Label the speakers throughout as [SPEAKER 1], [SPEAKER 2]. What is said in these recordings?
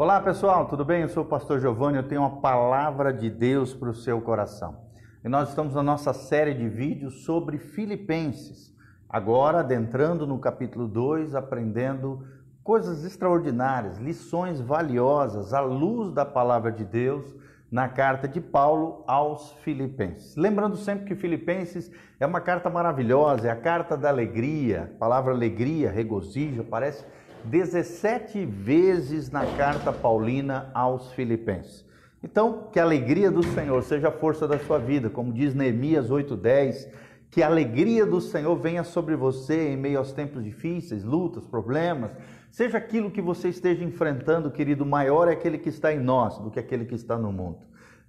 [SPEAKER 1] Olá pessoal, tudo bem? Eu sou o pastor Giovanni, eu tenho uma palavra de Deus para o seu coração. E nós estamos na nossa série de vídeos sobre Filipenses. Agora, adentrando no capítulo 2, aprendendo coisas extraordinárias, lições valiosas à luz da palavra de Deus na carta de Paulo aos Filipenses. Lembrando sempre que Filipenses é uma carta maravilhosa, é a carta da alegria. A palavra alegria, regozijo, aparece 17 vezes na carta paulina aos Filipenses. Então, que a alegria do Senhor seja a força da sua vida, como diz Neemias 8:10, que a alegria do Senhor venha sobre você em meio aos tempos difíceis, lutas, problemas, seja aquilo que você esteja enfrentando, querido, maior é aquele que está em nós do que aquele que está no mundo.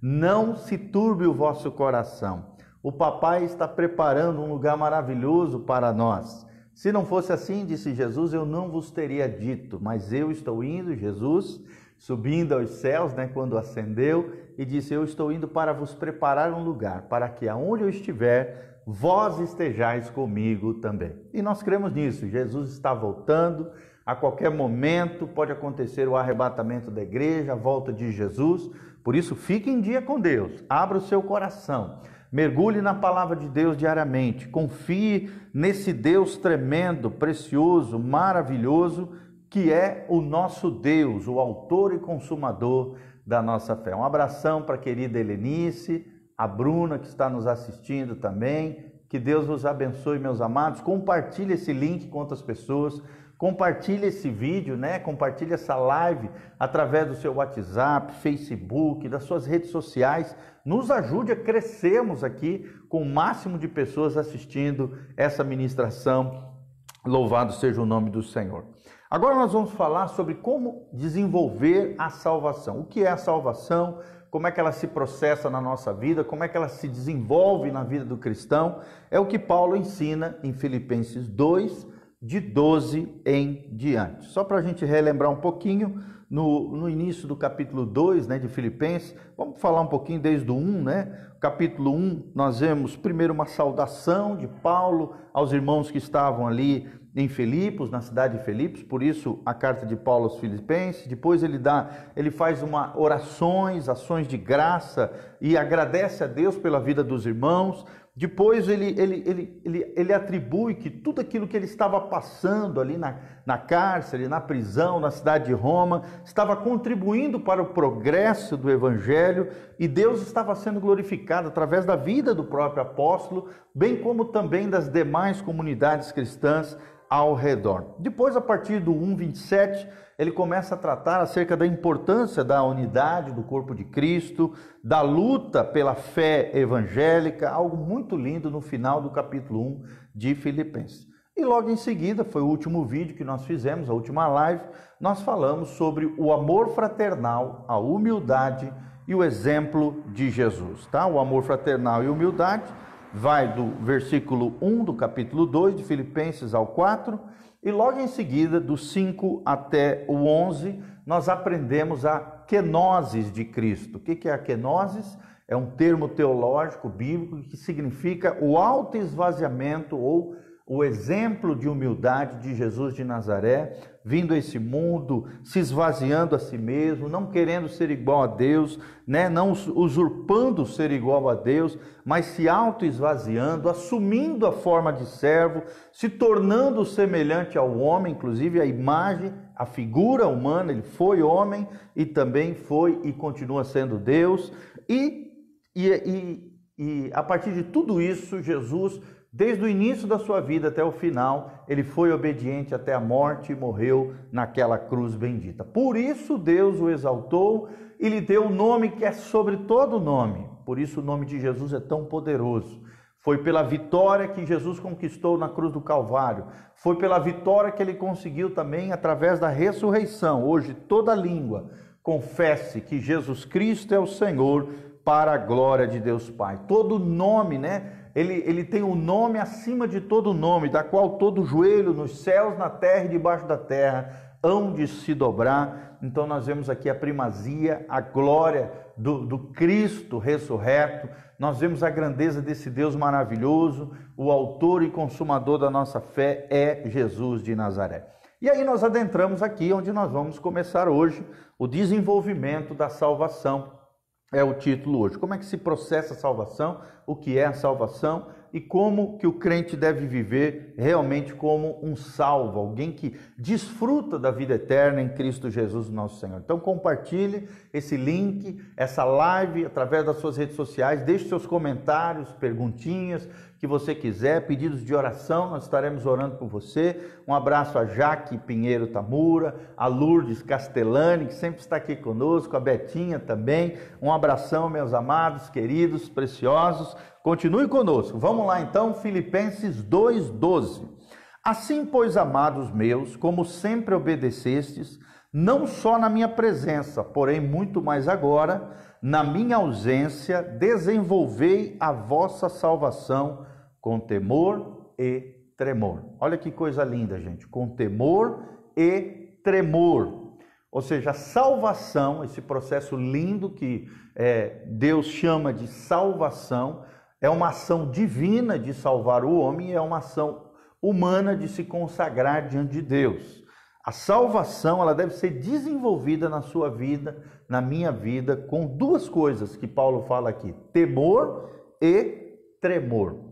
[SPEAKER 1] Não se turbe o vosso coração. O papai está preparando um lugar maravilhoso para nós. Se não fosse assim, disse Jesus, eu não vos teria dito, mas eu estou indo, Jesus, subindo aos céus, né, quando ascendeu, e disse: Eu estou indo para vos preparar um lugar, para que aonde eu estiver, vós estejais comigo também. E nós cremos nisso. Jesus está voltando, a qualquer momento pode acontecer o arrebatamento da igreja, a volta de Jesus. Por isso, fique em dia com Deus, abra o seu coração. Mergulhe na palavra de Deus diariamente. Confie nesse Deus tremendo, precioso, maravilhoso, que é o nosso Deus, o autor e consumador da nossa fé. Um abração para a querida Helenice, a Bruna que está nos assistindo também. Que Deus vos abençoe, meus amados. Compartilhe esse link com outras pessoas. Compartilhe esse vídeo, né? Compartilhe essa live através do seu WhatsApp, Facebook, das suas redes sociais nos ajude a crescermos aqui com o máximo de pessoas assistindo essa ministração. Louvado seja o nome do Senhor. Agora nós vamos falar sobre como desenvolver a salvação. O que é a salvação? Como é que ela se processa na nossa vida? Como é que ela se desenvolve na vida do cristão? É o que Paulo ensina em Filipenses 2, de 12 em diante. Só para a gente relembrar um pouquinho, no, no início do capítulo 2 né, de Filipenses, vamos falar um pouquinho desde o 1, né? Capítulo 1, nós vemos primeiro uma saudação de Paulo aos irmãos que estavam ali em Filipos, na cidade de Filipos, por isso a carta de Paulo aos Filipenses. Depois ele dá, ele faz uma orações, ações de graça e agradece a Deus pela vida dos irmãos. Depois ele, ele, ele, ele, ele atribui que tudo aquilo que ele estava passando ali na, na cárcere, na prisão, na cidade de Roma, estava contribuindo para o progresso do Evangelho e Deus estava sendo glorificado através da vida do próprio apóstolo, bem como também das demais comunidades cristãs ao redor. Depois, a partir do 1,27, ele começa a tratar acerca da importância da unidade do corpo de Cristo, da luta pela fé evangélica, algo muito lindo no final do capítulo 1 de Filipenses. E logo em seguida, foi o último vídeo que nós fizemos, a última live, nós falamos sobre o amor fraternal, a humildade e o exemplo de Jesus, tá? O amor fraternal e humildade vai do versículo 1 do capítulo 2 de Filipenses ao 4, e logo em seguida, do 5 até o 11, nós aprendemos a kenosis de Cristo. O que é a kenosis? É um termo teológico bíblico que significa o autoesvaziamento ou o exemplo de humildade de Jesus de Nazaré, vindo a esse mundo, se esvaziando a si mesmo, não querendo ser igual a Deus, né? não usurpando ser igual a Deus, mas se auto-esvaziando, assumindo a forma de servo, se tornando semelhante ao homem, inclusive a imagem, a figura humana, ele foi homem e também foi e continua sendo Deus, e, e, e, e a partir de tudo isso, Jesus Desde o início da sua vida até o final, ele foi obediente até a morte e morreu naquela cruz bendita. Por isso Deus o exaltou e lhe deu o nome que é sobre todo nome. Por isso o nome de Jesus é tão poderoso. Foi pela vitória que Jesus conquistou na cruz do Calvário. Foi pela vitória que ele conseguiu também através da ressurreição. Hoje toda língua confesse que Jesus Cristo é o Senhor para a glória de Deus Pai. Todo nome, né? Ele, ele tem um nome acima de todo nome, da qual todo joelho nos céus, na terra e debaixo da terra hão de se dobrar. Então nós vemos aqui a primazia, a glória do, do Cristo ressurreto, nós vemos a grandeza desse Deus maravilhoso, o autor e consumador da nossa fé é Jesus de Nazaré. E aí nós adentramos aqui onde nós vamos começar hoje o desenvolvimento da salvação. É o título hoje. Como é que se processa a salvação? O que é a salvação? E como que o crente deve viver realmente como um salvo, alguém que desfruta da vida eterna em Cristo Jesus, nosso Senhor. Então compartilhe esse link, essa live através das suas redes sociais, deixe seus comentários, perguntinhas que você quiser, pedidos de oração, nós estaremos orando por você. Um abraço a Jaque Pinheiro Tamura, a Lourdes Castellani, que sempre está aqui conosco, a Betinha também. Um abração, meus amados, queridos, preciosos. Continue conosco. Vamos lá então, Filipenses 2:12. Assim, pois, amados meus, como sempre obedecestes, não só na minha presença, porém muito mais agora, na minha ausência, desenvolvei a vossa salvação com temor e tremor. Olha que coisa linda, gente, com temor e tremor. Ou seja, a salvação, esse processo lindo que é, Deus chama de salvação, é uma ação divina de salvar o homem é uma ação humana de se consagrar diante de Deus. A salvação ela deve ser desenvolvida na sua vida, na minha vida, com duas coisas que Paulo fala aqui: temor e tremor.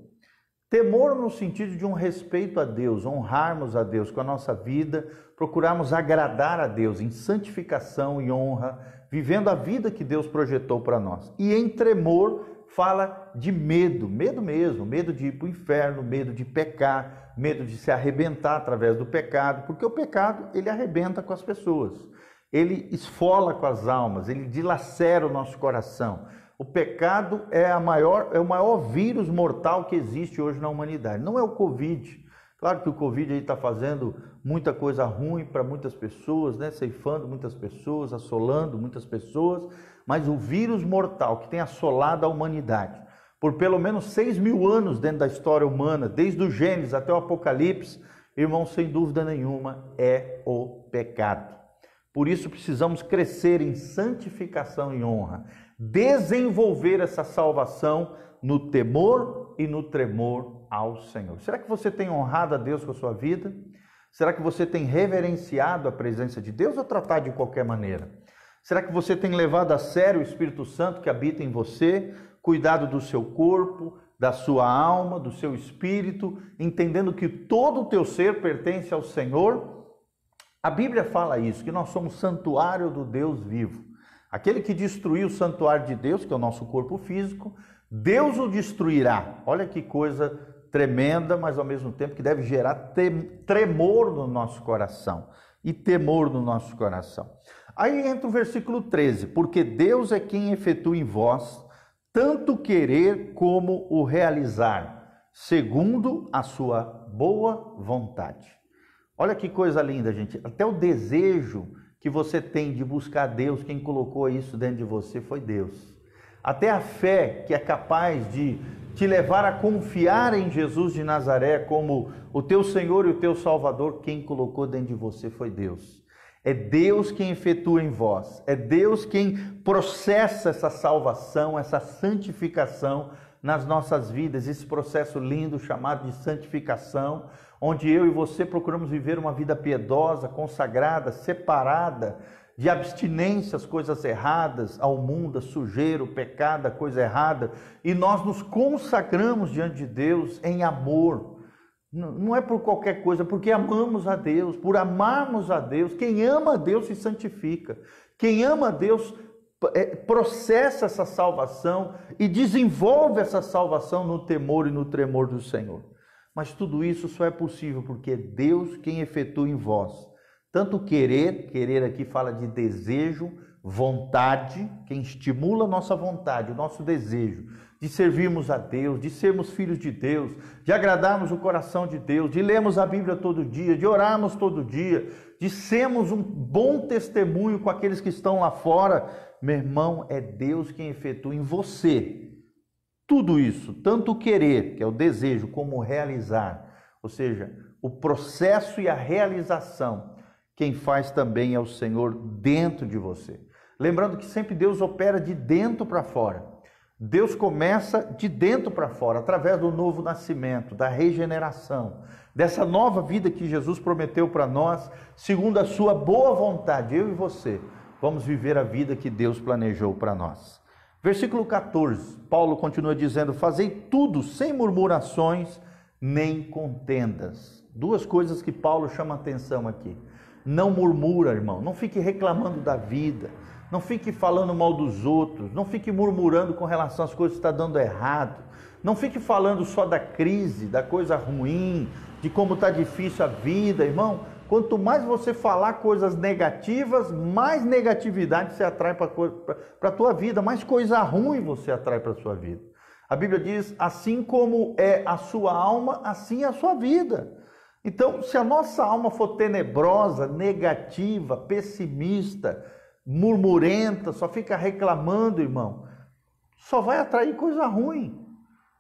[SPEAKER 1] Temor no sentido de um respeito a Deus, honrarmos a Deus com a nossa vida, procurarmos agradar a Deus em santificação e honra, vivendo a vida que Deus projetou para nós. E em tremor, fala de medo, medo mesmo, medo de ir para o inferno, medo de pecar, medo de se arrebentar através do pecado, porque o pecado ele arrebenta com as pessoas, ele esfola com as almas, ele dilacera o nosso coração. O pecado é, a maior, é o maior vírus mortal que existe hoje na humanidade. Não é o Covid. Claro que o Covid está fazendo muita coisa ruim para muitas pessoas, né? ceifando muitas pessoas, assolando muitas pessoas, mas o vírus mortal que tem assolado a humanidade por pelo menos 6 mil anos dentro da história humana, desde o Gênesis até o Apocalipse, irmão, sem dúvida nenhuma, é o pecado. Por isso precisamos crescer em santificação e honra, desenvolver essa salvação no temor e no tremor ao Senhor. Será que você tem honrado a Deus com a sua vida? Será que você tem reverenciado a presença de Deus ou tratar de qualquer maneira? Será que você tem levado a sério o Espírito Santo que habita em você, cuidado do seu corpo, da sua alma, do seu espírito, entendendo que todo o teu ser pertence ao Senhor? A Bíblia fala isso, que nós somos santuário do Deus vivo. Aquele que destruiu o santuário de Deus, que é o nosso corpo físico, Deus o destruirá. Olha que coisa tremenda, mas ao mesmo tempo que deve gerar tremor no nosso coração e temor no nosso coração. Aí entra o versículo 13: Porque Deus é quem efetua em vós tanto querer como o realizar, segundo a sua boa vontade. Olha que coisa linda, gente. Até o desejo que você tem de buscar Deus, quem colocou isso dentro de você foi Deus. Até a fé que é capaz de te levar a confiar em Jesus de Nazaré como o teu Senhor e o teu Salvador, quem colocou dentro de você foi Deus. É Deus quem efetua em vós, é Deus quem processa essa salvação, essa santificação nas nossas vidas, esse processo lindo chamado de santificação, onde eu e você procuramos viver uma vida piedosa, consagrada, separada de abstinência às coisas erradas, ao mundo, a sujeira, o pecado, a coisa errada, e nós nos consagramos diante de Deus em amor não é por qualquer coisa, porque amamos a Deus, por amarmos a Deus. Quem ama a Deus se santifica. Quem ama a Deus é, processa essa salvação e desenvolve essa salvação no temor e no tremor do Senhor. Mas tudo isso só é possível porque é Deus quem efetua em vós. Tanto querer, querer aqui fala de desejo, vontade, quem estimula a nossa vontade, o nosso desejo de servirmos a Deus, de sermos filhos de Deus, de agradarmos o coração de Deus, de lermos a Bíblia todo dia, de orarmos todo dia, de sermos um bom testemunho com aqueles que estão lá fora. Meu irmão, é Deus quem efetua em você tudo isso, tanto o querer, que é o desejo, como o realizar, ou seja, o processo e a realização, quem faz também é o Senhor dentro de você. Lembrando que sempre Deus opera de dentro para fora. Deus começa de dentro para fora, através do novo nascimento, da regeneração, dessa nova vida que Jesus prometeu para nós, segundo a sua boa vontade, eu e você, vamos viver a vida que Deus planejou para nós. Versículo 14, Paulo continua dizendo: Fazei tudo sem murmurações nem contendas. Duas coisas que Paulo chama atenção aqui. Não murmura, irmão, não fique reclamando da vida, não fique falando mal dos outros, não fique murmurando com relação às coisas que está dando errado, não fique falando só da crise, da coisa ruim, de como está difícil a vida, irmão. Quanto mais você falar coisas negativas, mais negatividade você atrai para a tua vida, mais coisa ruim você atrai para a sua vida. A Bíblia diz: assim como é a sua alma, assim é a sua vida. Então, se a nossa alma for tenebrosa, negativa, pessimista, murmurenta, só fica reclamando, irmão, só vai atrair coisa ruim.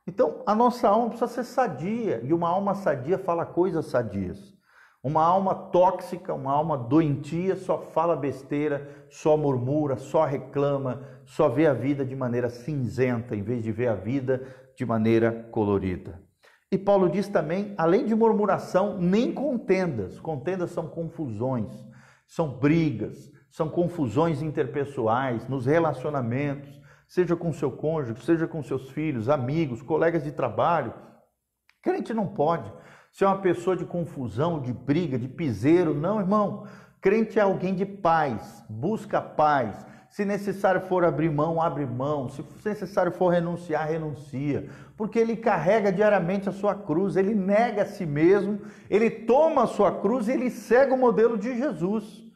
[SPEAKER 1] Então, a nossa alma precisa ser sadia, e uma alma sadia fala coisas sadias. Uma alma tóxica, uma alma doentia, só fala besteira, só murmura, só reclama, só vê a vida de maneira cinzenta, em vez de ver a vida de maneira colorida. E Paulo diz também, além de murmuração, nem contendas. Contendas são confusões, são brigas, são confusões interpessoais nos relacionamentos, seja com seu cônjuge, seja com seus filhos, amigos, colegas de trabalho. Crente não pode ser uma pessoa de confusão, de briga, de piseiro. Não, irmão. Crente é alguém de paz, busca paz. Se necessário for abrir mão, abre mão. Se necessário for renunciar, renuncia. Porque ele carrega diariamente a sua cruz, ele nega a si mesmo, ele toma a sua cruz e ele segue o modelo de Jesus.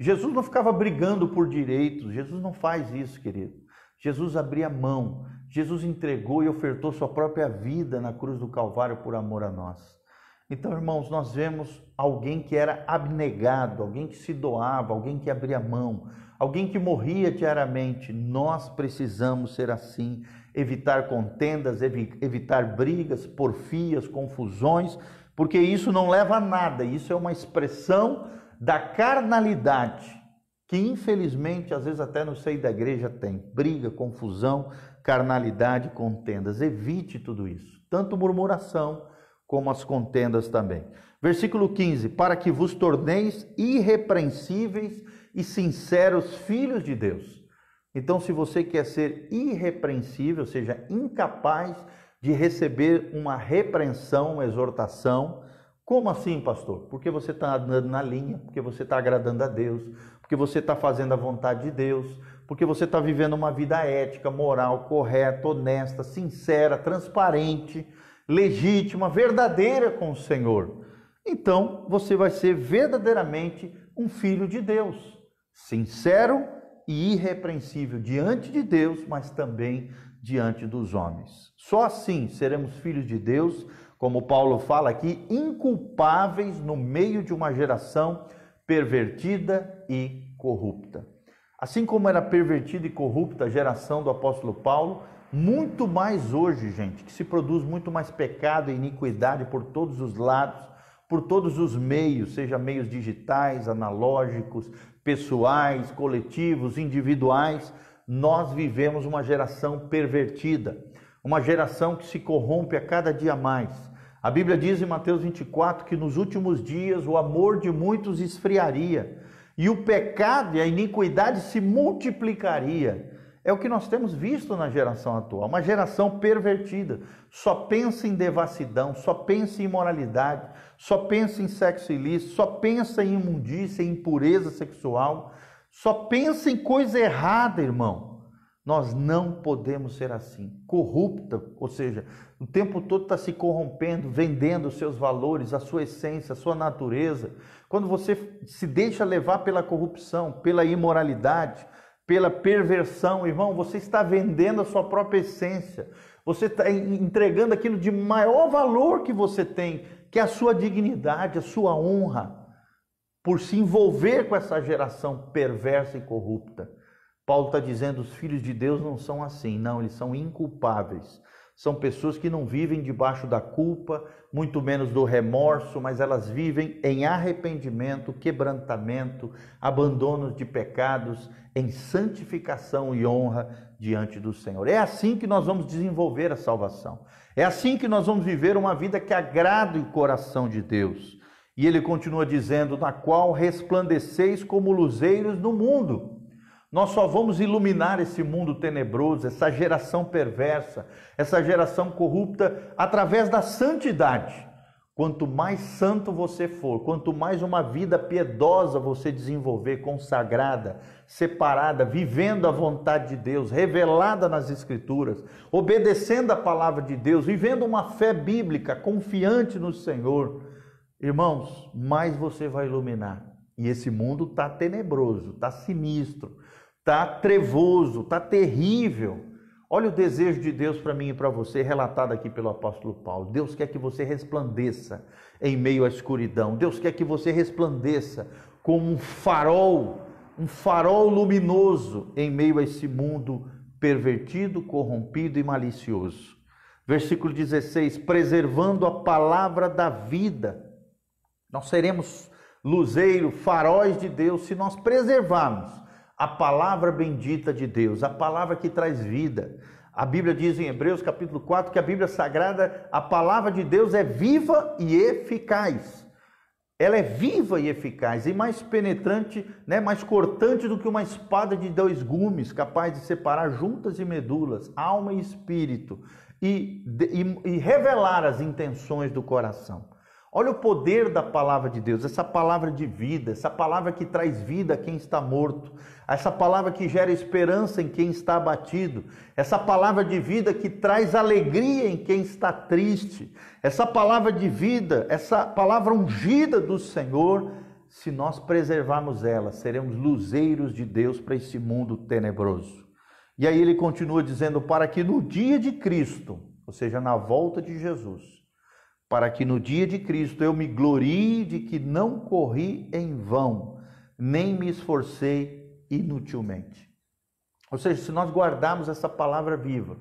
[SPEAKER 1] Jesus não ficava brigando por direitos, Jesus não faz isso, querido. Jesus abria mão, Jesus entregou e ofertou sua própria vida na cruz do Calvário por amor a nós. Então, irmãos, nós vemos alguém que era abnegado, alguém que se doava, alguém que abria mão, alguém que morria diariamente. Nós precisamos ser assim, evitar contendas, evitar brigas, porfias, confusões, porque isso não leva a nada, isso é uma expressão da carnalidade, que infelizmente às vezes até no seio da igreja tem briga, confusão, carnalidade, contendas. Evite tudo isso, tanto murmuração como as contendas também. Versículo 15: Para que vos torneis irrepreensíveis e sinceros filhos de Deus. Então, se você quer ser irrepreensível, ou seja, incapaz de receber uma repreensão, uma exortação, como assim, pastor? Porque você está andando na linha, porque você está agradando a Deus, porque você está fazendo a vontade de Deus, porque você está vivendo uma vida ética, moral, correta, honesta, sincera, transparente, legítima, verdadeira com o Senhor. Então você vai ser verdadeiramente um filho de Deus, sincero e irrepreensível diante de Deus, mas também diante dos homens. Só assim seremos filhos de Deus como Paulo fala aqui, inculpáveis no meio de uma geração pervertida e corrupta. Assim como era pervertida e corrupta a geração do apóstolo Paulo, muito mais hoje, gente, que se produz muito mais pecado e iniquidade por todos os lados, por todos os meios, seja meios digitais, analógicos, pessoais, coletivos, individuais, nós vivemos uma geração pervertida, uma geração que se corrompe a cada dia mais a Bíblia diz em Mateus 24 que nos últimos dias o amor de muitos esfriaria e o pecado e a iniquidade se multiplicaria. É o que nós temos visto na geração atual, uma geração pervertida, só pensa em devassidão, só pensa em imoralidade, só pensa em sexo ilícito, só pensa em imundícia, em impureza sexual, só pensa em coisa errada, irmão. Nós não podemos ser assim, corrupta, ou seja, o tempo todo está se corrompendo, vendendo os seus valores, a sua essência, a sua natureza. Quando você se deixa levar pela corrupção, pela imoralidade, pela perversão, irmão, você está vendendo a sua própria essência. Você está entregando aquilo de maior valor que você tem, que é a sua dignidade, a sua honra, por se envolver com essa geração perversa e corrupta. Paulo está dizendo: os filhos de Deus não são assim, não, eles são inculpáveis, São pessoas que não vivem debaixo da culpa, muito menos do remorso, mas elas vivem em arrependimento, quebrantamento, abandono de pecados, em santificação e honra diante do Senhor. É assim que nós vamos desenvolver a salvação. É assim que nós vamos viver uma vida que agrade o coração de Deus. E ele continua dizendo: na qual resplandeceis como luzeiros no mundo. Nós só vamos iluminar esse mundo tenebroso, essa geração perversa, essa geração corrupta, através da santidade. Quanto mais santo você for, quanto mais uma vida piedosa você desenvolver, consagrada, separada, vivendo a vontade de Deus, revelada nas Escrituras, obedecendo a palavra de Deus, vivendo uma fé bíblica, confiante no Senhor, irmãos, mais você vai iluminar. E esse mundo está tenebroso, está sinistro, está trevoso, está terrível. Olha o desejo de Deus para mim e para você, relatado aqui pelo apóstolo Paulo. Deus quer que você resplandeça em meio à escuridão. Deus quer que você resplandeça como um farol um farol luminoso em meio a esse mundo pervertido, corrompido e malicioso. Versículo 16: preservando a palavra da vida. Nós seremos luzeiro, faróis de Deus se nós preservarmos a palavra bendita de Deus, a palavra que traz vida. A Bíblia diz em Hebreus capítulo 4 que a Bíblia sagrada, a palavra de Deus é viva e eficaz ela é viva e eficaz e mais penetrante, né, mais cortante do que uma espada de dois gumes, capaz de separar juntas e medulas, alma e espírito, e, e, e revelar as intenções do coração. Olha o poder da palavra de Deus, essa palavra de vida, essa palavra que traz vida a quem está morto, essa palavra que gera esperança em quem está abatido, essa palavra de vida que traz alegria em quem está triste, essa palavra de vida, essa palavra ungida do Senhor, se nós preservarmos ela, seremos luzeiros de Deus para esse mundo tenebroso. E aí ele continua dizendo: para que no dia de Cristo, ou seja, na volta de Jesus, para que no dia de Cristo eu me glorie de que não corri em vão, nem me esforcei inutilmente. Ou seja, se nós guardarmos essa palavra viva,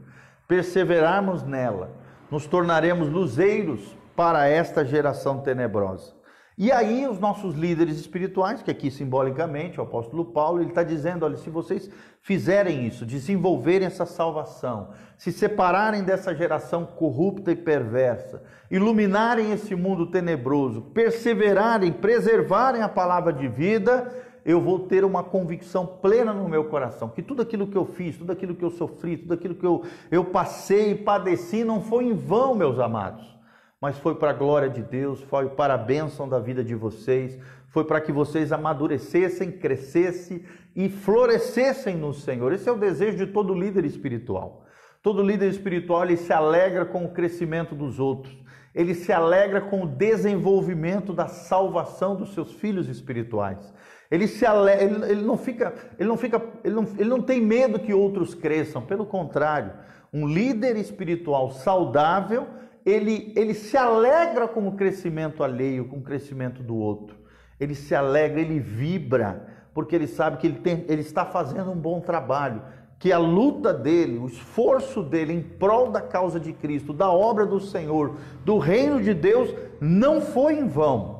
[SPEAKER 1] perseverarmos nela, nos tornaremos luzeiros para esta geração tenebrosa. E aí os nossos líderes espirituais, que aqui simbolicamente o apóstolo Paulo, ele está dizendo, olha, se vocês fizerem isso, desenvolverem essa salvação, se separarem dessa geração corrupta e perversa, iluminarem esse mundo tenebroso, perseverarem, preservarem a palavra de vida, eu vou ter uma convicção plena no meu coração que tudo aquilo que eu fiz, tudo aquilo que eu sofri, tudo aquilo que eu, eu passei e padeci não foi em vão, meus amados mas foi para a glória de Deus, foi para a bênção da vida de vocês, foi para que vocês amadurecessem, crescessem e florescessem no Senhor. Esse é o desejo de todo líder espiritual. Todo líder espiritual ele se alegra com o crescimento dos outros. Ele se alegra com o desenvolvimento da salvação dos seus filhos espirituais. Ele se ele não fica, ele não fica, ele não, ele não tem medo que outros cresçam. Pelo contrário, um líder espiritual saudável ele, ele se alegra com o crescimento alheio, com o crescimento do outro. Ele se alegra, ele vibra, porque ele sabe que ele, tem, ele está fazendo um bom trabalho, que a luta dele, o esforço dele em prol da causa de Cristo, da obra do Senhor, do reino de Deus, não foi em vão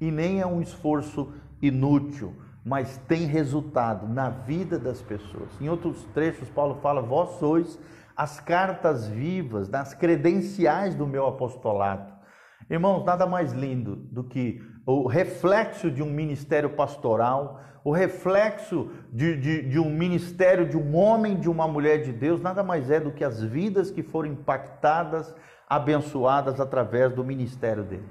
[SPEAKER 1] e nem é um esforço inútil, mas tem resultado na vida das pessoas. Em outros trechos, Paulo fala: Vós sois as cartas vivas, das credenciais do meu apostolado. Irmãos, nada mais lindo do que o reflexo de um ministério pastoral, o reflexo de, de, de, um ministério de um homem, de uma mulher de Deus, nada mais é do que as vidas que foram impactadas, abençoadas através do ministério dele.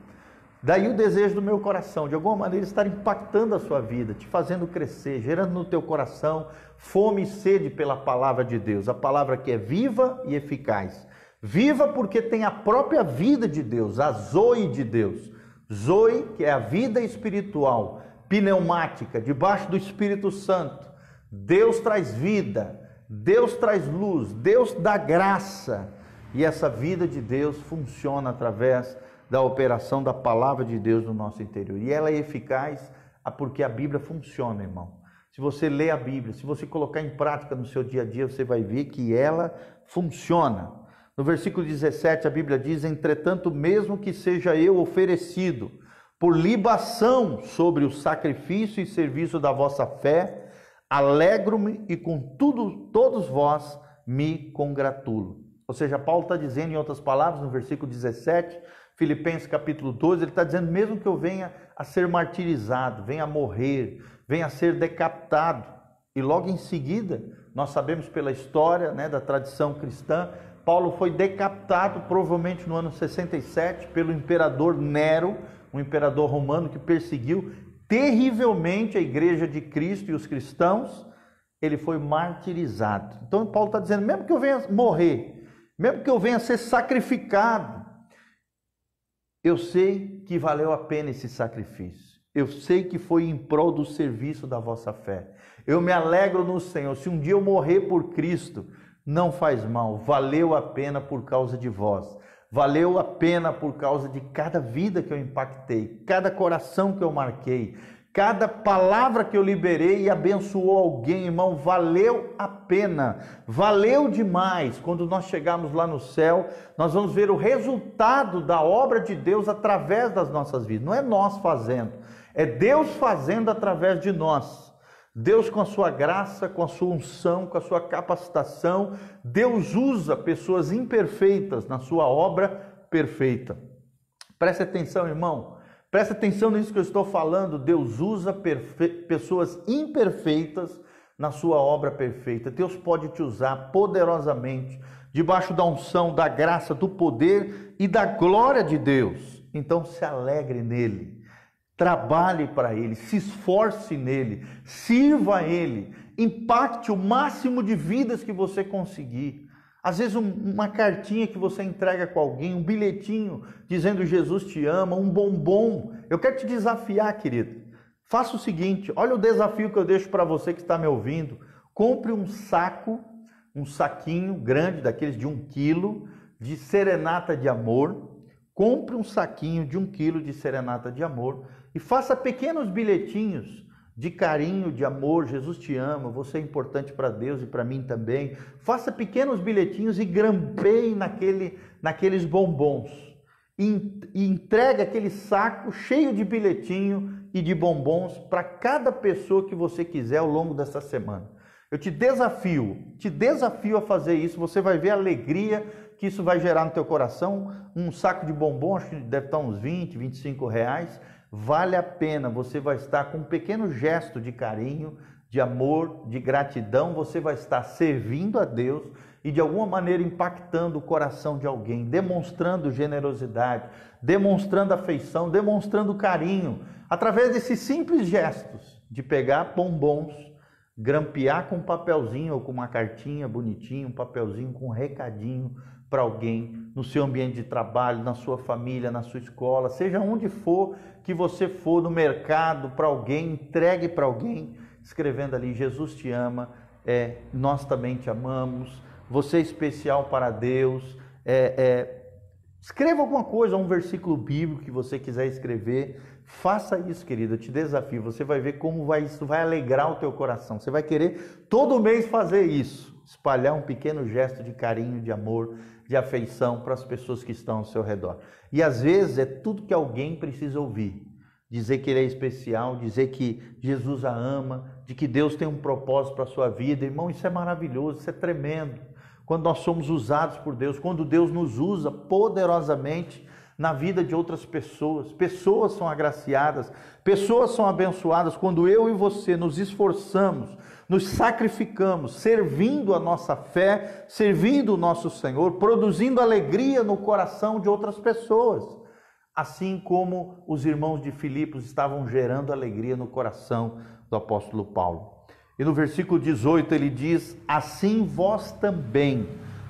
[SPEAKER 1] Daí o desejo do meu coração, de alguma maneira, estar impactando a sua vida, te fazendo crescer, gerando no teu coração fome e sede pela palavra de Deus, a palavra que é viva e eficaz. Viva porque tem a própria vida de Deus, a zoe de Deus. Zoe, que é a vida espiritual, pneumática, debaixo do Espírito Santo. Deus traz vida, Deus traz luz, Deus dá graça. E essa vida de Deus funciona através da operação da palavra de Deus no nosso interior. E ela é eficaz porque a Bíblia funciona, irmão. Se você lê a Bíblia, se você colocar em prática no seu dia a dia, você vai ver que ela funciona. No versículo 17, a Bíblia diz: Entretanto, mesmo que seja eu oferecido por libação sobre o sacrifício e serviço da vossa fé, alegro-me e com tudo, todos vós me congratulo. Ou seja, Paulo está dizendo, em outras palavras, no versículo 17, Filipenses capítulo 12, ele está dizendo: mesmo que eu venha a ser martirizado, venha a morrer, venha a ser decapitado, e logo em seguida, nós sabemos pela história né, da tradição cristã, Paulo foi decapitado provavelmente no ano 67 pelo imperador Nero, um imperador romano que perseguiu terrivelmente a igreja de Cristo e os cristãos. Ele foi martirizado. Então Paulo está dizendo: mesmo que eu venha morrer, mesmo que eu venha ser sacrificado, eu sei que valeu a pena esse sacrifício. Eu sei que foi em prol do serviço da vossa fé. Eu me alegro no Senhor. Se um dia eu morrer por Cristo, não faz mal, valeu a pena por causa de vós. Valeu a pena por causa de cada vida que eu impactei, cada coração que eu marquei, cada palavra que eu liberei e abençoou alguém, irmão, valeu a pena, valeu demais. Quando nós chegarmos lá no céu, nós vamos ver o resultado da obra de Deus através das nossas vidas. Não é nós fazendo, é Deus fazendo através de nós. Deus, com a sua graça, com a sua unção, com a sua capacitação, Deus usa pessoas imperfeitas na sua obra perfeita. Preste atenção, irmão. Preste atenção nisso que eu estou falando. Deus usa pessoas imperfeitas na sua obra perfeita. Deus pode te usar poderosamente, debaixo da unção, da graça, do poder e da glória de Deus. Então se alegre nele. Trabalhe para Ele, se esforce nele, sirva a Ele, impacte o máximo de vidas que você conseguir. Às vezes, um, uma cartinha que você entrega com alguém, um bilhetinho dizendo Jesus te ama, um bombom. Eu quero te desafiar, querido. Faça o seguinte: olha o desafio que eu deixo para você que está me ouvindo. Compre um saco, um saquinho grande, daqueles de um quilo, de serenata de amor. Compre um saquinho de um quilo de serenata de amor e faça pequenos bilhetinhos de carinho, de amor. Jesus te ama, você é importante para Deus e para mim também. Faça pequenos bilhetinhos e grampeie naquele, naqueles bombons. E, entregue aquele saco cheio de bilhetinho e de bombons para cada pessoa que você quiser ao longo dessa semana. Eu te desafio, te desafio a fazer isso. Você vai ver a alegria que isso vai gerar no teu coração. Um saco de bombom, acho que deve estar uns 20, 25 reais vale a pena, você vai estar com um pequeno gesto de carinho, de amor, de gratidão, você vai estar servindo a Deus e de alguma maneira impactando o coração de alguém, demonstrando generosidade, demonstrando afeição, demonstrando carinho, através desses simples gestos de pegar bombons, grampear com um papelzinho ou com uma cartinha bonitinha, um papelzinho com um recadinho para alguém no seu ambiente de trabalho, na sua família, na sua escola, seja onde for que você for no mercado para alguém, entregue para alguém, escrevendo ali: Jesus te ama, é, nós também te amamos, você é especial para Deus. É, é, escreva alguma coisa, um versículo bíblico que você quiser escrever. Faça isso, querido, eu te desafio. Você vai ver como vai, isso vai alegrar o teu coração. Você vai querer todo mês fazer isso, espalhar um pequeno gesto de carinho, de amor, de afeição para as pessoas que estão ao seu redor. E às vezes é tudo que alguém precisa ouvir. Dizer que ele é especial, dizer que Jesus a ama, de que Deus tem um propósito para a sua vida. Irmão, isso é maravilhoso, isso é tremendo. Quando nós somos usados por Deus, quando Deus nos usa poderosamente na vida de outras pessoas. Pessoas são agraciadas, pessoas são abençoadas quando eu e você nos esforçamos nos sacrificamos, servindo a nossa fé, servindo o nosso Senhor, produzindo alegria no coração de outras pessoas, assim como os irmãos de Filipos estavam gerando alegria no coração do apóstolo Paulo. E no versículo 18 ele diz: Assim vós também,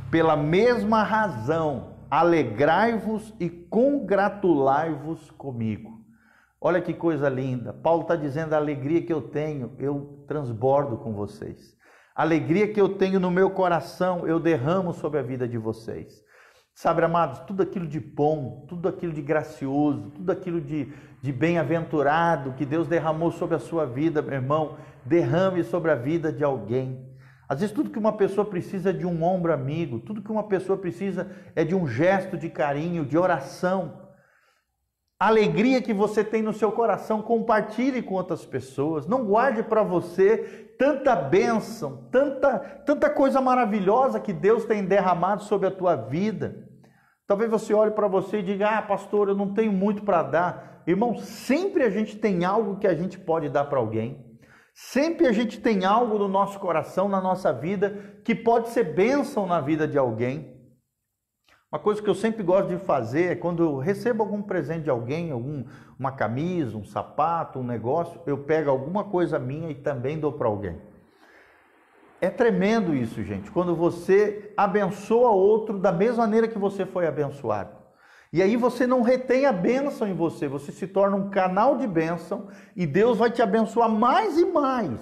[SPEAKER 1] pela mesma razão, alegrai-vos e congratulai-vos comigo. Olha que coisa linda. Paulo está dizendo a alegria que eu tenho, eu transbordo com vocês. A alegria que eu tenho no meu coração, eu derramo sobre a vida de vocês. Sabe, amados, tudo aquilo de bom, tudo aquilo de gracioso, tudo aquilo de, de bem-aventurado que Deus derramou sobre a sua vida, meu irmão, derrame sobre a vida de alguém. Às vezes tudo que uma pessoa precisa é de um ombro amigo, tudo que uma pessoa precisa é de um gesto de carinho, de oração. A alegria que você tem no seu coração, compartilhe com outras pessoas. Não guarde para você tanta bênção, tanta, tanta coisa maravilhosa que Deus tem derramado sobre a tua vida. Talvez você olhe para você e diga: Ah, pastor, eu não tenho muito para dar. Irmão, sempre a gente tem algo que a gente pode dar para alguém. Sempre a gente tem algo no nosso coração, na nossa vida, que pode ser bênção na vida de alguém. Uma coisa que eu sempre gosto de fazer é quando eu recebo algum presente de alguém, algum, uma camisa, um sapato, um negócio, eu pego alguma coisa minha e também dou para alguém. É tremendo isso, gente, quando você abençoa outro da mesma maneira que você foi abençoado. E aí você não retém a bênção em você, você se torna um canal de bênção e Deus vai te abençoar mais e mais.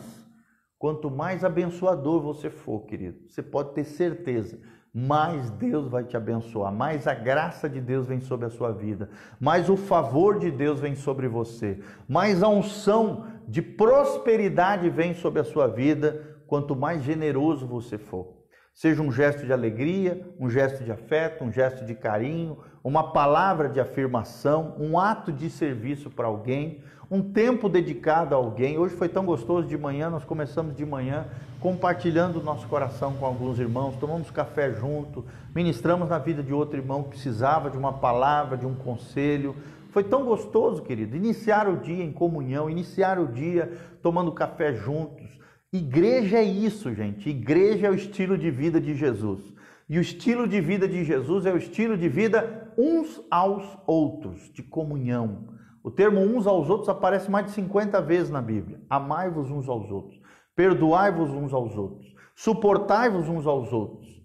[SPEAKER 1] Quanto mais abençoador você for, querido, você pode ter certeza, mais Deus vai te abençoar, mais a graça de Deus vem sobre a sua vida, mais o favor de Deus vem sobre você, mais a unção de prosperidade vem sobre a sua vida, quanto mais generoso você for. Seja um gesto de alegria, um gesto de afeto, um gesto de carinho, uma palavra de afirmação, um ato de serviço para alguém, um tempo dedicado a alguém. Hoje foi tão gostoso de manhã, nós começamos de manhã compartilhando o nosso coração com alguns irmãos, tomamos café junto, ministramos na vida de outro irmão que precisava de uma palavra, de um conselho. Foi tão gostoso, querido, iniciar o dia em comunhão, iniciar o dia tomando café juntos. Igreja é isso, gente. Igreja é o estilo de vida de Jesus. E o estilo de vida de Jesus é o estilo de vida uns aos outros, de comunhão. O termo uns aos outros aparece mais de 50 vezes na Bíblia. Amai-vos uns aos outros, perdoai-vos uns aos outros, suportai-vos uns aos outros.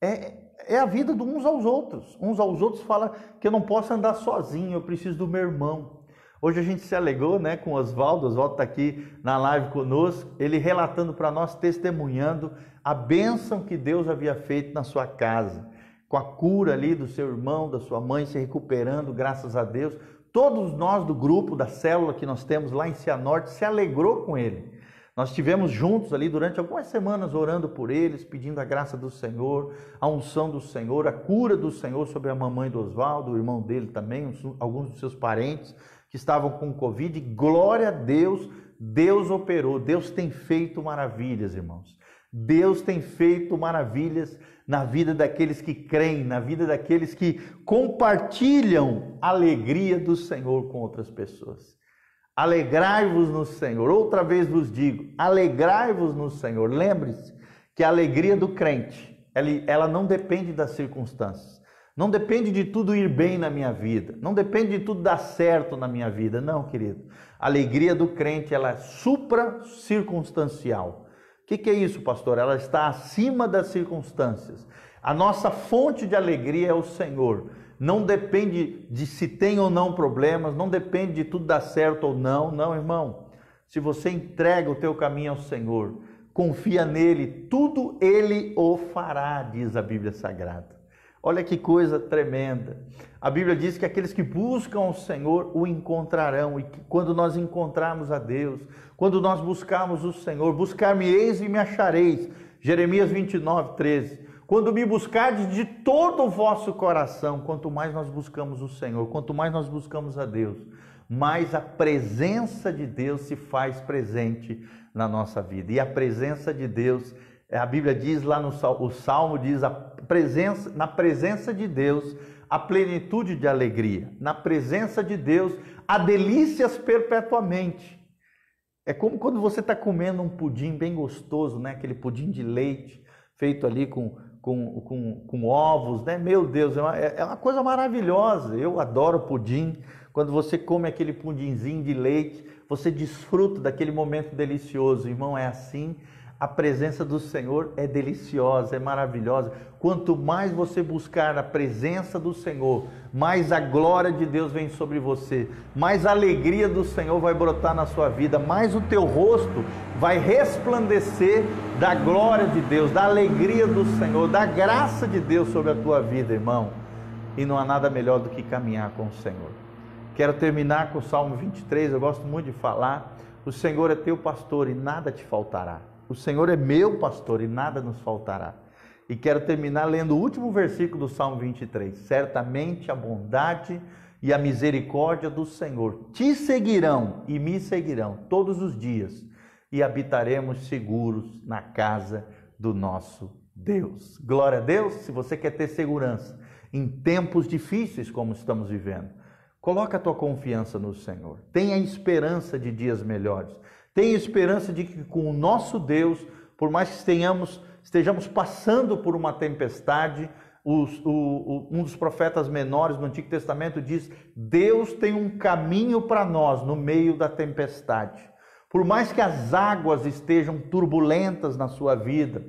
[SPEAKER 1] É, é a vida de uns aos outros. Uns aos outros fala que eu não posso andar sozinho, eu preciso do meu irmão. Hoje a gente se alegrou né, com o Oswaldo, Oswaldo está aqui na live conosco, ele relatando para nós, testemunhando a bênção que Deus havia feito na sua casa, com a cura ali do seu irmão, da sua mãe se recuperando, graças a Deus. Todos nós do grupo, da célula que nós temos lá em Cianorte, se alegrou com ele. Nós estivemos juntos ali durante algumas semanas orando por eles, pedindo a graça do Senhor, a unção do Senhor, a cura do Senhor sobre a mamãe do Oswaldo, o irmão dele também, alguns dos seus parentes que estavam com Covid. Glória a Deus, Deus operou, Deus tem feito maravilhas, irmãos. Deus tem feito maravilhas na vida daqueles que creem, na vida daqueles que compartilham a alegria do Senhor com outras pessoas. Alegrai-vos no Senhor. Outra vez vos digo, alegrai-vos no Senhor. Lembre-se que a alegria do crente, ela não depende das circunstâncias. Não depende de tudo ir bem na minha vida, não depende de tudo dar certo na minha vida, não, querido. A alegria do crente ela é supra circunstancial. O que, que é isso, pastor? Ela está acima das circunstâncias. A nossa fonte de alegria é o Senhor. Não depende de se tem ou não problemas, não depende de tudo dar certo ou não, não, irmão. Se você entrega o teu caminho ao Senhor, confia nele, tudo ele o fará, diz a Bíblia Sagrada. Olha que coisa tremenda. A Bíblia diz que aqueles que buscam o Senhor o encontrarão e que quando nós encontrarmos a Deus, quando nós buscarmos o Senhor, buscar-me-eis e me achareis. Jeremias 29, 13. Quando me buscardes de todo o vosso coração, quanto mais nós buscamos o Senhor, quanto mais nós buscamos a Deus, mais a presença de Deus se faz presente na nossa vida. E a presença de Deus, a Bíblia diz lá no o Salmo diz a presença, na presença de Deus, a plenitude de alegria. Na presença de Deus, há delícias perpetuamente. É como quando você está comendo um pudim bem gostoso, né? Aquele pudim de leite feito ali com, com, com, com ovos, né? Meu Deus, é uma, é, é uma coisa maravilhosa. Eu adoro pudim. Quando você come aquele pudimzinho de leite, você desfruta daquele momento delicioso. Irmão, é assim a presença do Senhor é deliciosa, é maravilhosa. Quanto mais você buscar a presença do Senhor, mais a glória de Deus vem sobre você, mais a alegria do Senhor vai brotar na sua vida, mais o teu rosto vai resplandecer da glória de Deus, da alegria do Senhor, da graça de Deus sobre a tua vida, irmão. E não há nada melhor do que caminhar com o Senhor. Quero terminar com o Salmo 23, eu gosto muito de falar. O Senhor é teu pastor e nada te faltará. O Senhor é meu pastor e nada nos faltará. E quero terminar lendo o último versículo do Salmo 23. Certamente a bondade e a misericórdia do Senhor te seguirão e me seguirão todos os dias, e habitaremos seguros na casa do nosso Deus. Glória a Deus. Se você quer ter segurança em tempos difíceis como estamos vivendo, coloca a tua confiança no Senhor. Tenha esperança de dias melhores. Tenha esperança de que com o nosso Deus, por mais que tenhamos, estejamos passando por uma tempestade, os, o, o, um dos profetas menores do Antigo Testamento diz: Deus tem um caminho para nós no meio da tempestade. Por mais que as águas estejam turbulentas na sua vida,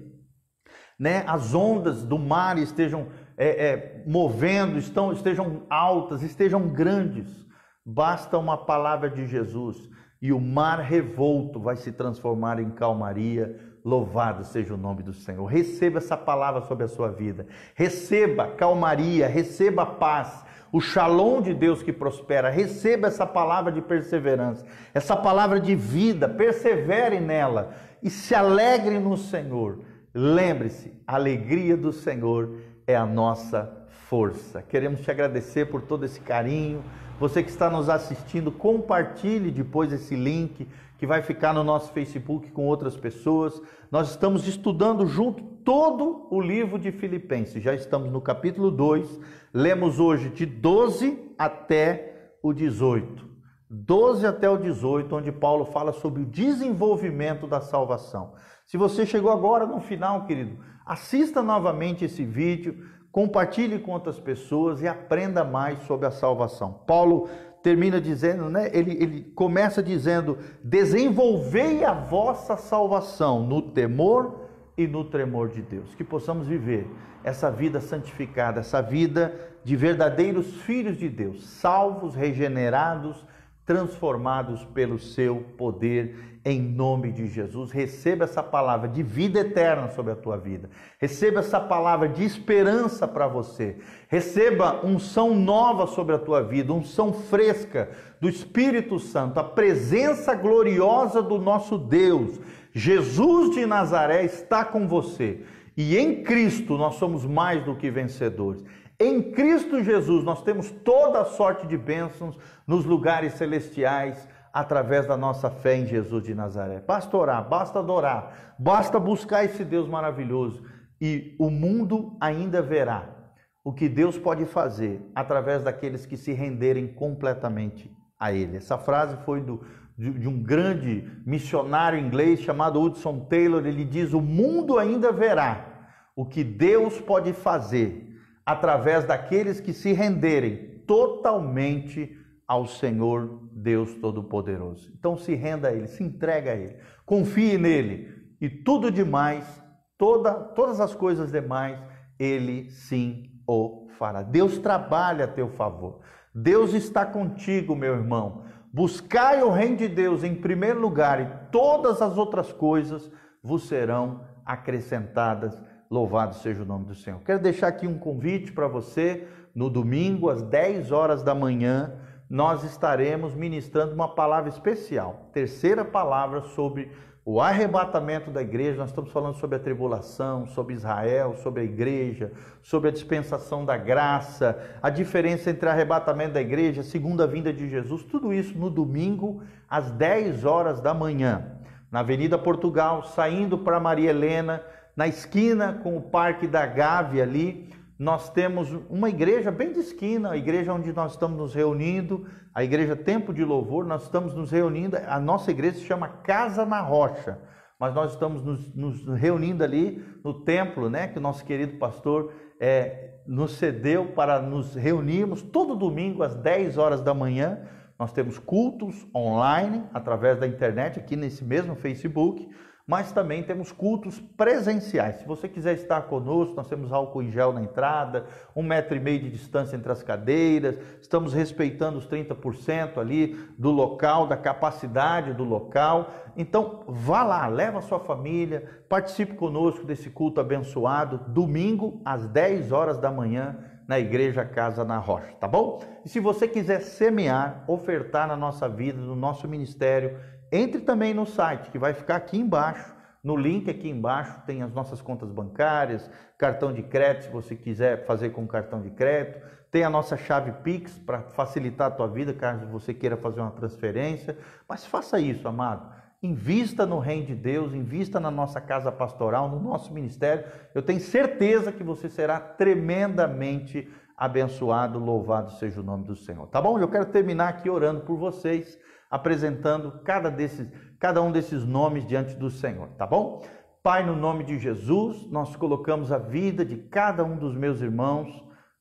[SPEAKER 1] né, as ondas do mar estejam é, é, movendo, estão, estejam altas, estejam grandes, basta uma palavra de Jesus e o mar revolto vai se transformar em calmaria. Louvado seja o nome do Senhor. Receba essa palavra sobre a sua vida. Receba calmaria, receba paz, o shalom de Deus que prospera. Receba essa palavra de perseverança, essa palavra de vida. Persevere nela e se alegre no Senhor. Lembre-se, a alegria do Senhor é a nossa força. Queremos te agradecer por todo esse carinho você que está nos assistindo, compartilhe depois esse link que vai ficar no nosso Facebook com outras pessoas. Nós estamos estudando junto todo o livro de Filipenses. Já estamos no capítulo 2. Lemos hoje de 12 até o 18. 12 até o 18, onde Paulo fala sobre o desenvolvimento da salvação. Se você chegou agora no final, querido, assista novamente esse vídeo compartilhe com outras pessoas e aprenda mais sobre a salvação. Paulo termina dizendo, né? Ele, ele começa dizendo: desenvolvei a vossa salvação no temor e no tremor de Deus. Que possamos viver essa vida santificada, essa vida de verdadeiros filhos de Deus, salvos, regenerados, transformados pelo seu poder em nome de Jesus. Receba essa palavra de vida eterna sobre a tua vida. Receba essa palavra de esperança para você. Receba unção nova sobre a tua vida, unção fresca do Espírito Santo, a presença gloriosa do nosso Deus. Jesus de Nazaré está com você. E em Cristo nós somos mais do que vencedores. Em Cristo Jesus nós temos toda a sorte de bênçãos nos lugares celestiais através da nossa fé em Jesus de Nazaré. Basta orar, basta adorar, basta buscar esse Deus maravilhoso e o mundo ainda verá o que Deus pode fazer através daqueles que se renderem completamente a Ele. Essa frase foi do, de, de um grande missionário inglês chamado Hudson Taylor. Ele diz: O mundo ainda verá o que Deus pode fazer através daqueles que se renderem totalmente ao Senhor Deus Todo-Poderoso. Então se renda a Ele, se entrega a Ele, confie nele e tudo demais, toda, todas as coisas demais, Ele sim o fará. Deus trabalha a teu favor. Deus está contigo, meu irmão. Buscai o reino de Deus em primeiro lugar e todas as outras coisas vos serão acrescentadas. Louvado seja o nome do Senhor. Quero deixar aqui um convite para você no domingo às 10 horas da manhã nós estaremos ministrando uma palavra especial, terceira palavra sobre o arrebatamento da igreja. Nós estamos falando sobre a tribulação, sobre Israel, sobre a igreja, sobre a dispensação da graça, a diferença entre arrebatamento da igreja, segunda vinda de Jesus, tudo isso no domingo às 10 horas da manhã, na Avenida Portugal, saindo para Maria Helena, na esquina com o Parque da Gávea ali nós temos uma igreja bem de esquina, a igreja onde nós estamos nos reunindo, a igreja Tempo de Louvor, nós estamos nos reunindo, a nossa igreja se chama Casa na Rocha, mas nós estamos nos, nos reunindo ali no templo, né, que o nosso querido pastor é, nos cedeu para nos reunirmos todo domingo às 10 horas da manhã, nós temos cultos online, através da internet, aqui nesse mesmo Facebook, mas também temos cultos presenciais. Se você quiser estar conosco, nós temos álcool em gel na entrada, um metro e meio de distância entre as cadeiras, estamos respeitando os 30% ali do local, da capacidade do local. Então, vá lá, leva a sua família, participe conosco desse culto abençoado, domingo às 10 horas da manhã, na Igreja Casa na Rocha, tá bom? E se você quiser semear, ofertar na nossa vida, no nosso ministério, entre também no site que vai ficar aqui embaixo, No link aqui embaixo tem as nossas contas bancárias, cartão de crédito, se você quiser fazer com cartão de crédito. Tem a nossa chave Pix para facilitar a tua vida, caso você queira fazer uma transferência. Mas faça isso, amado. Invista no reino de Deus, invista na nossa casa pastoral, no nosso ministério. Eu tenho certeza que você será tremendamente abençoado, louvado seja o nome do Senhor. Tá bom? Eu quero terminar aqui orando por vocês, apresentando cada, desses, cada um desses nomes diante do Senhor, tá bom? Pai, no nome de Jesus, nós colocamos a vida de cada um dos meus irmãos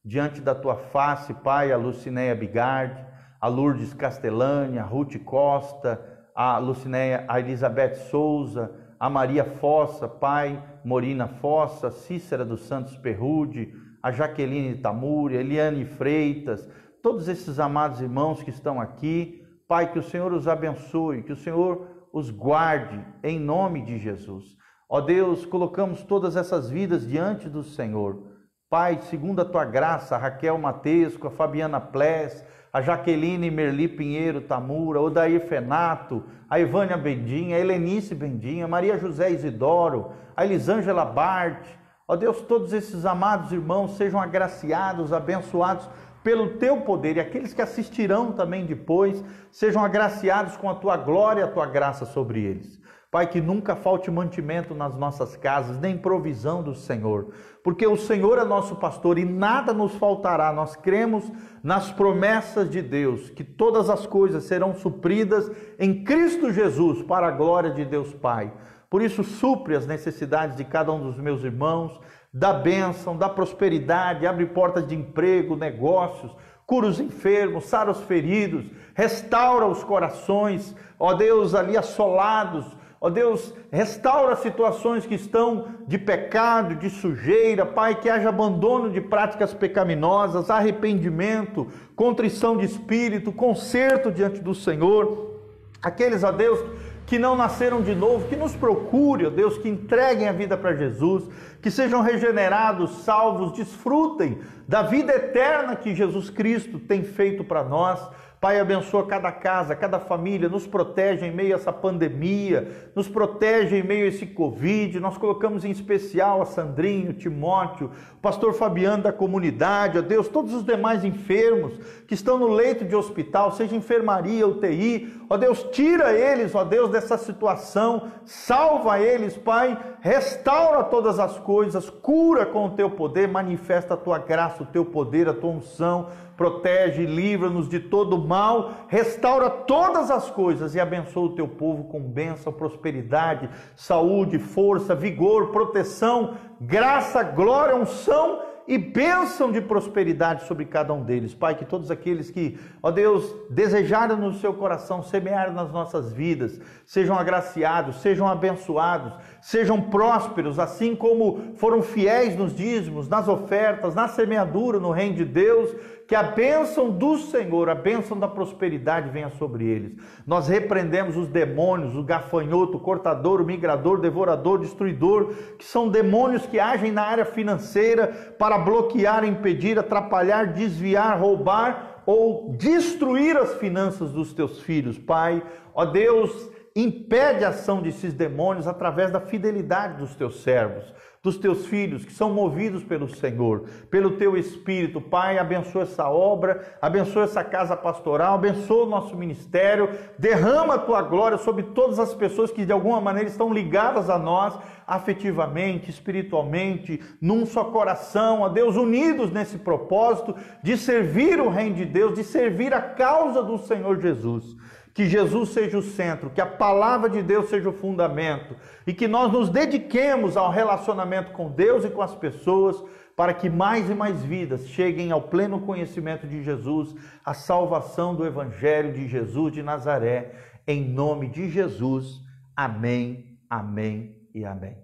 [SPEAKER 1] diante da tua face, Pai, a Lucinéia Bigardi, a Lourdes Castellani, a Ruth Costa, a Lucinéia, a Elizabeth Souza, a Maria Fossa, Pai, Morina Fossa, Cícera dos Santos Perrude, a Jaqueline Tamuri, Eliane Freitas, todos esses amados irmãos que estão aqui. Pai, que o Senhor os abençoe, que o Senhor os guarde em nome de Jesus. Ó Deus, colocamos todas essas vidas diante do Senhor. Pai, segundo a tua graça, a Raquel Matesco, a Fabiana Pless, a Jaqueline Merli Pinheiro Tamura, o Dair Fenato, a Ivânia Bendinha, a Helenice Bendinha, Maria José Isidoro, a Elisângela Bart, Ó Deus, todos esses amados irmãos sejam agraciados, abençoados pelo teu poder e aqueles que assistirão também depois sejam agraciados com a tua glória e a tua graça sobre eles. Pai, que nunca falte mantimento nas nossas casas, nem provisão do Senhor, porque o Senhor é nosso pastor e nada nos faltará. Nós cremos nas promessas de Deus, que todas as coisas serão supridas em Cristo Jesus para a glória de Deus Pai. Por isso, supre as necessidades de cada um dos meus irmãos, dá bênção, dá prosperidade, abre portas de emprego, negócios, cura os enfermos, sara os feridos, restaura os corações, ó Deus, ali assolados, ó Deus, restaura situações que estão de pecado, de sujeira, Pai, que haja abandono de práticas pecaminosas, arrependimento, contrição de espírito, conserto diante do Senhor. Aqueles, ó Deus, que não nasceram de novo, que nos procure, ó Deus, que entreguem a vida para Jesus, que sejam regenerados, salvos, desfrutem da vida eterna que Jesus Cristo tem feito para nós. Pai, abençoa cada casa, cada família, nos protege em meio a essa pandemia, nos protege em meio a esse Covid. Nós colocamos em especial a Sandrinho, Timóteo, o pastor Fabiano da comunidade, ó Deus, todos os demais enfermos que estão no leito de hospital, seja enfermaria, UTI, ó Deus, tira eles, ó Deus, dessa situação, salva eles, Pai, restaura todas as coisas, cura com o teu poder, manifesta a tua graça, o teu poder, a tua unção protege, livra-nos de todo mal, restaura todas as coisas e abençoa o teu povo com bênção, prosperidade, saúde, força, vigor, proteção, graça, glória, unção e bênção de prosperidade sobre cada um deles. Pai, que todos aqueles que, ó Deus, desejaram no seu coração semear nas nossas vidas, sejam agraciados, sejam abençoados, sejam prósperos, assim como foram fiéis nos dízimos, nas ofertas, na semeadura no reino de Deus, que a bênção do Senhor, a bênção da prosperidade venha sobre eles. Nós repreendemos os demônios, o gafanhoto, o cortador, o migrador, o devorador, o destruidor, que são demônios que agem na área financeira para bloquear, impedir, atrapalhar, desviar, roubar ou destruir as finanças dos teus filhos. Pai, ó Deus, impede a ação desses demônios através da fidelidade dos teus servos dos teus filhos que são movidos pelo Senhor, pelo teu Espírito. Pai, abençoa essa obra, abençoa essa casa pastoral, abençoa o nosso ministério, derrama a tua glória sobre todas as pessoas que de alguma maneira estão ligadas a nós, afetivamente, espiritualmente, num só coração, a Deus, unidos nesse propósito de servir o Reino de Deus, de servir a causa do Senhor Jesus. Que Jesus seja o centro, que a palavra de Deus seja o fundamento e que nós nos dediquemos ao relacionamento com Deus e com as pessoas para que mais e mais vidas cheguem ao pleno conhecimento de Jesus, a salvação do Evangelho de Jesus de Nazaré, em nome de Jesus. Amém, amém e amém.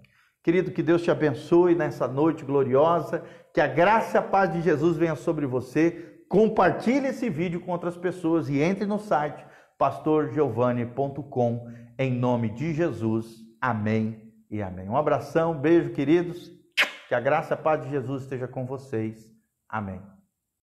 [SPEAKER 1] Querido, que Deus te abençoe nessa noite gloriosa, que a graça e a paz de Jesus venha sobre você. Compartilhe esse vídeo com outras pessoas e entre no site pastorgiovanni.com. Em nome de Jesus. Amém e amém. Um abração, beijo, queridos. Que a graça e a paz de Jesus esteja com vocês. Amém.